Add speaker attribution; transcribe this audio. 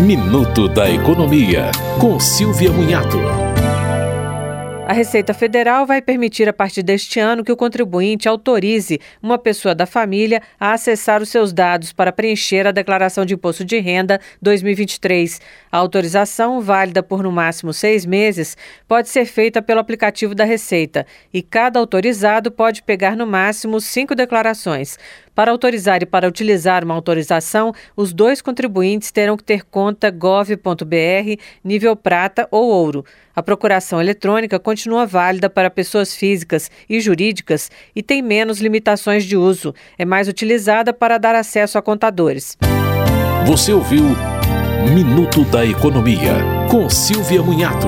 Speaker 1: Minuto da Economia, com Silvia Munhato.
Speaker 2: A Receita Federal vai permitir, a partir deste ano, que o contribuinte autorize uma pessoa da família a acessar os seus dados para preencher a declaração de imposto de renda 2023. A autorização, válida por no máximo seis meses, pode ser feita pelo aplicativo da Receita e cada autorizado pode pegar no máximo cinco declarações. Para autorizar e para utilizar uma autorização, os dois contribuintes terão que ter conta gov.br nível prata ou ouro. A procuração eletrônica continua válida para pessoas físicas e jurídicas e tem menos limitações de uso. É mais utilizada para dar acesso a contadores.
Speaker 1: Você ouviu Minuto da Economia, com Silvia Munhato.